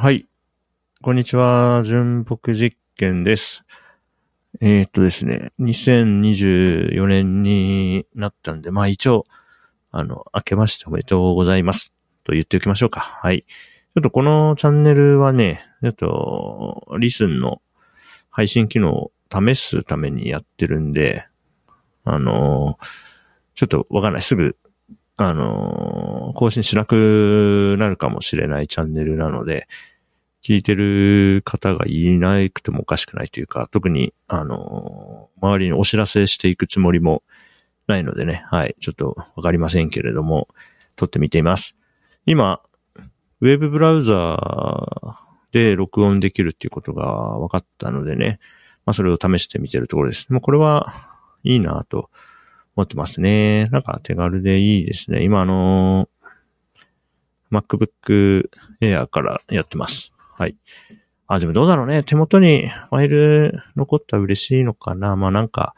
はい。こんにちは。純朴実験です。えーっとですね、2024年になったんで、まあ一応、あの、明けましておめでとうございます。と言っておきましょうか。はい。ちょっとこのチャンネルはね、ちょっと、リスンの配信機能を試すためにやってるんで、あの、ちょっとわかんない。すぐ、あの、更新しなくなるかもしれないチャンネルなので、聞いてる方がいなくてもおかしくないというか、特に、あの、周りにお知らせしていくつもりもないのでね、はい、ちょっとわかりませんけれども、撮ってみています。今、ウェブブラウザーで録音できるっていうことが分かったのでね、まあそれを試してみてるところです。もうこれはいいなと思ってますね。なんか手軽でいいですね。今あの、MacBook Air からやってます。はい。あ、でもどうだろうね。手元にファイル残ったら嬉しいのかな。まあなんか、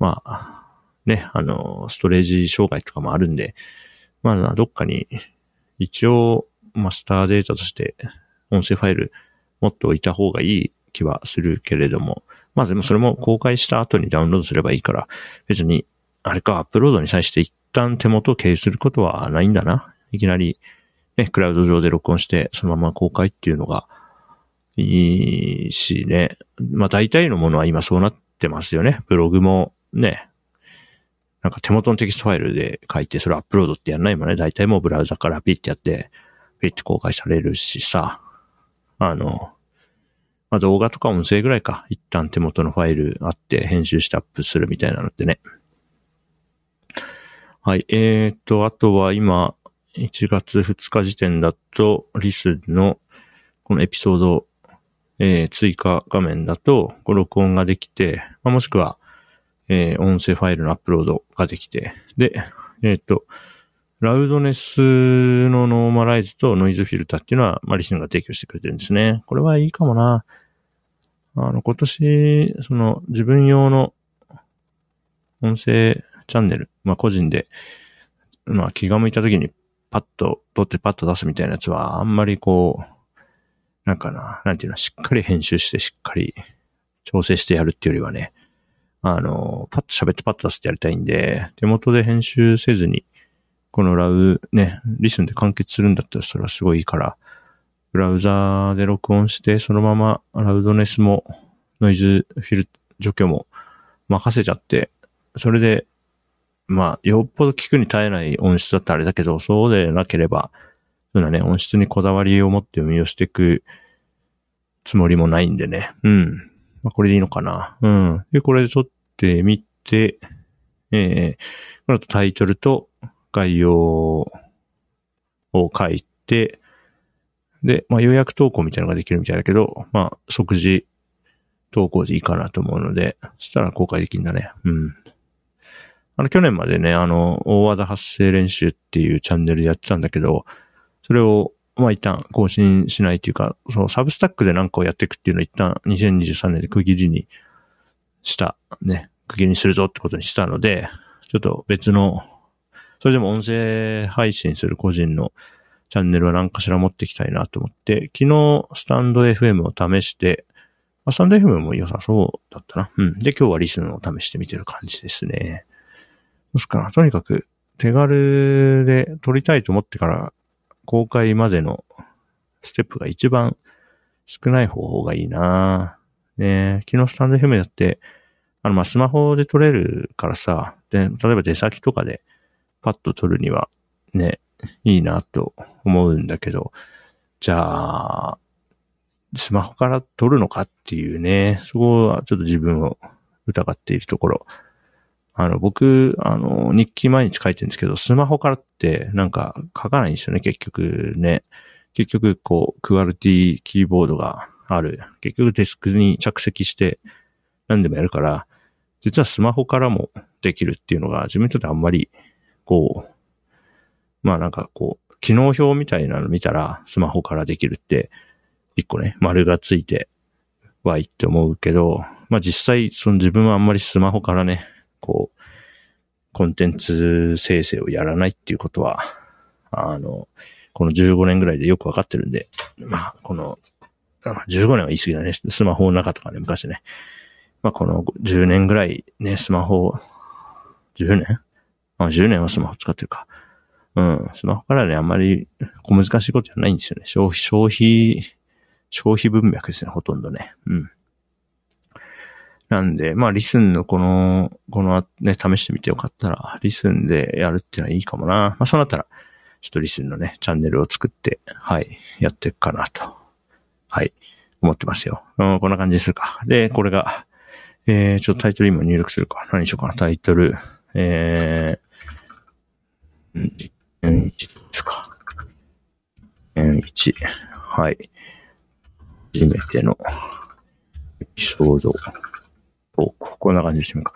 まあ、ね、あの、ストレージ障害とかもあるんで、まあどっかに一応マスターデータとして音声ファイル持っておいた方がいい気はするけれども、まあでもそれも公開した後にダウンロードすればいいから、別に、あれか、アップロードに際して一旦手元を経由することはないんだな。いきなり、ね、クラウド上で録音して、そのまま公開っていうのがいいしね。まあ大体のものは今そうなってますよね。ブログもね、なんか手元のテキストファイルで書いて、それアップロードってやんないもんね。大体もうブラウザからピッてやって、ピッて公開されるしさ。あの、まあ動画とか音声ぐらいか。一旦手元のファイルあって編集してアップするみたいなのってね。はい。えーっと、あとは今、1月2日時点だと、リスのこのエピソード、えー追加画面だと、こう録音ができて、まあもしくは、えー音声ファイルのアップロードができて、で、えーっと、ラウドネスのノーマライズとノイズフィルターっていうのは、まあ、リスンが提供してくれてるんですね。これはいいかもな。あの、今年、その、自分用の音声チャンネル、まあ、個人で、まあ、気が向いた時にパッと、撮ってパッと出すみたいなやつは、あんまりこう、なんかな、なんていうの、しっかり編集して、しっかり調整してやるっていうよりはね、あの、パッと喋ってパッと出すってやりたいんで、手元で編集せずに、このラウ、ね、リスンで完結するんだったらそれはすごいいいから、ブラウザーで録音して、そのままラウドネスもノイズフィル除去も任せちゃって、それで、まあ、よっぽど聞くに耐えない音質だったらあれだけど、そうでなければ、そんなね、音質にこだわりを持って運用していくつもりもないんでね。うん。まあ、これでいいのかな。うん。で、これで撮ってみて、えー、この後タイトルと概要を書いて、で、まあ、予約投稿みたいなのができるみたいだけど、まあ、即時投稿でいいかなと思うので、そしたら公開できるんだね。うん。あの、去年までね、あの、大和田発声練習っていうチャンネルでやってたんだけど、それを、まあ、一旦更新しないっていうか、そのサブスタックでなんかをやっていくっていうのを一旦2023年で区切りにした、ね、区切りにするぞってことにしたので、ちょっと別の、それでも音声配信する個人のチャンネルは何かしら持っていきたいなと思って、昨日スタンド FM を試して、まあ、スタンド FM も良さそうだったな。うん。で、今日はリスンを試してみてる感じですね。どうすかな。とにかく手軽で撮りたいと思ってから公開までのステップが一番少ない方法がいいな。ね。昨日スタンド FM やって、あの、ま、スマホで撮れるからさ、で、例えば出先とかでパッと撮るにはね、いいなと思うんだけど、じゃあ、スマホから撮るのかっていうね、そこはちょっと自分を疑っているところ。あの、僕、あの、日記毎日書いてるんですけど、スマホからってなんか書かないんですよね、結局ね。結局、こう、クアルティキーボードがある。結局デスクに着席して何でもやるから、実はスマホからもできるっていうのが自分にとってあんまり、こう、まあなんかこう、機能表みたいなの見たらスマホからできるって、一個ね、丸がついてはいいって思うけど、まあ実際、その自分はあんまりスマホからね、こう、コンテンツ生成をやらないっていうことは、あの、この15年ぐらいでよくわかってるんで、まあ、この、15年は言い過ぎだね。スマホの中とかね、昔ね。まあ、この10年ぐらいね、スマホ、10年？あ、10年はスマホ使ってるか。うん。スマホからね、あんまり小難しいことじゃないんですよね。消費、消費、消費文脈ですね、ほとんどね。うん。なんで、まあ、リスンのこの、このね、試してみてよかったら、リスンでやるっていうのはいいかもな。まあ、そうなったら、ちょっとリスンのね、チャンネルを作って、はい、やっていくかなと。はい、思ってますよ。うん、こんな感じにするか。で、これが、えー、ちょっとタイトル今入力するか。何しようかな。タイトル、えー、N1 ですか。N1。はい。初めてのエピソード、こんな感じでしょうか。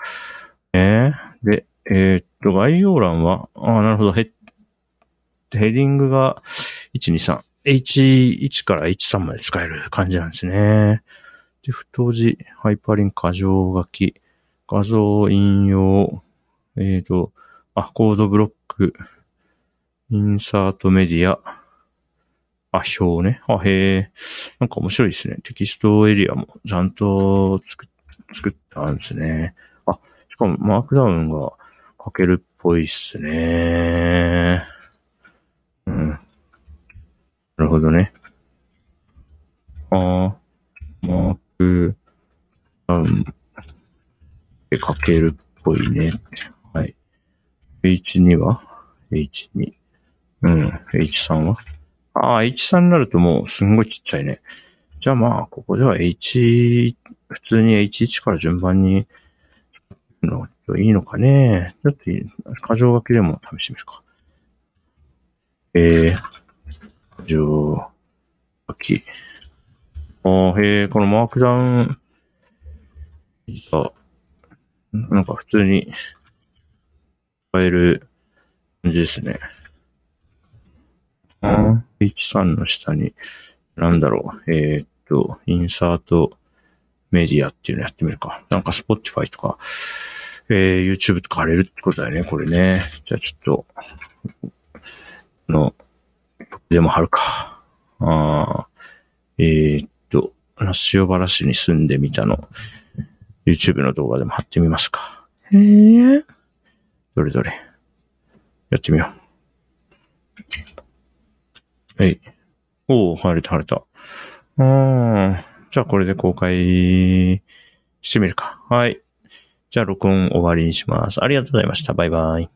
えー、で、えー、っと、概要欄は、ああなるほど、ヘッヘディングが123。H1 から H3 まで使える感じなんですね。で、太字、ハイパーリンク、箇条書き、画像引用、えっ、と、あ、コードブロック、インサートメディア、あ、表ね。あ、へえ。なんか面白いですね。テキストエリアもちゃんと作って作ったんですね。あ、しかもマークダウンが書けるっぽいっすね。うん。なるほどね。ああ、マークダウンで書けるっぽいね。はい。H2 は ?H2。うん。H3 は？ああ、H3 になるともうすんごいちっちゃいね。じゃあまあ、ここでは H 普通に H1 から順番に、のいいのかね。ちょっと、過剰書きでも試してみるか。えー、過剰書き。ああ、へえ、このマークダウン、さ、なんか普通に使える感じですね。あ H3 の下に、なんだろう、えー、っと、インサート、メディアっていうのやってみるか。なんか Spotify とか、えー、YouTube とか貼れるってことだよね、これね。じゃあちょっと、の、でも貼るか。あえー、っと、塩原市に住んでみたの、YouTube の動画でも貼ってみますか。へえ。どれどれ。やってみよう。はい。おー、晴れた晴れた。あー。じゃあこれで公開してみるか。はい。じゃあ録音終わりにします。ありがとうございました。バイバイ。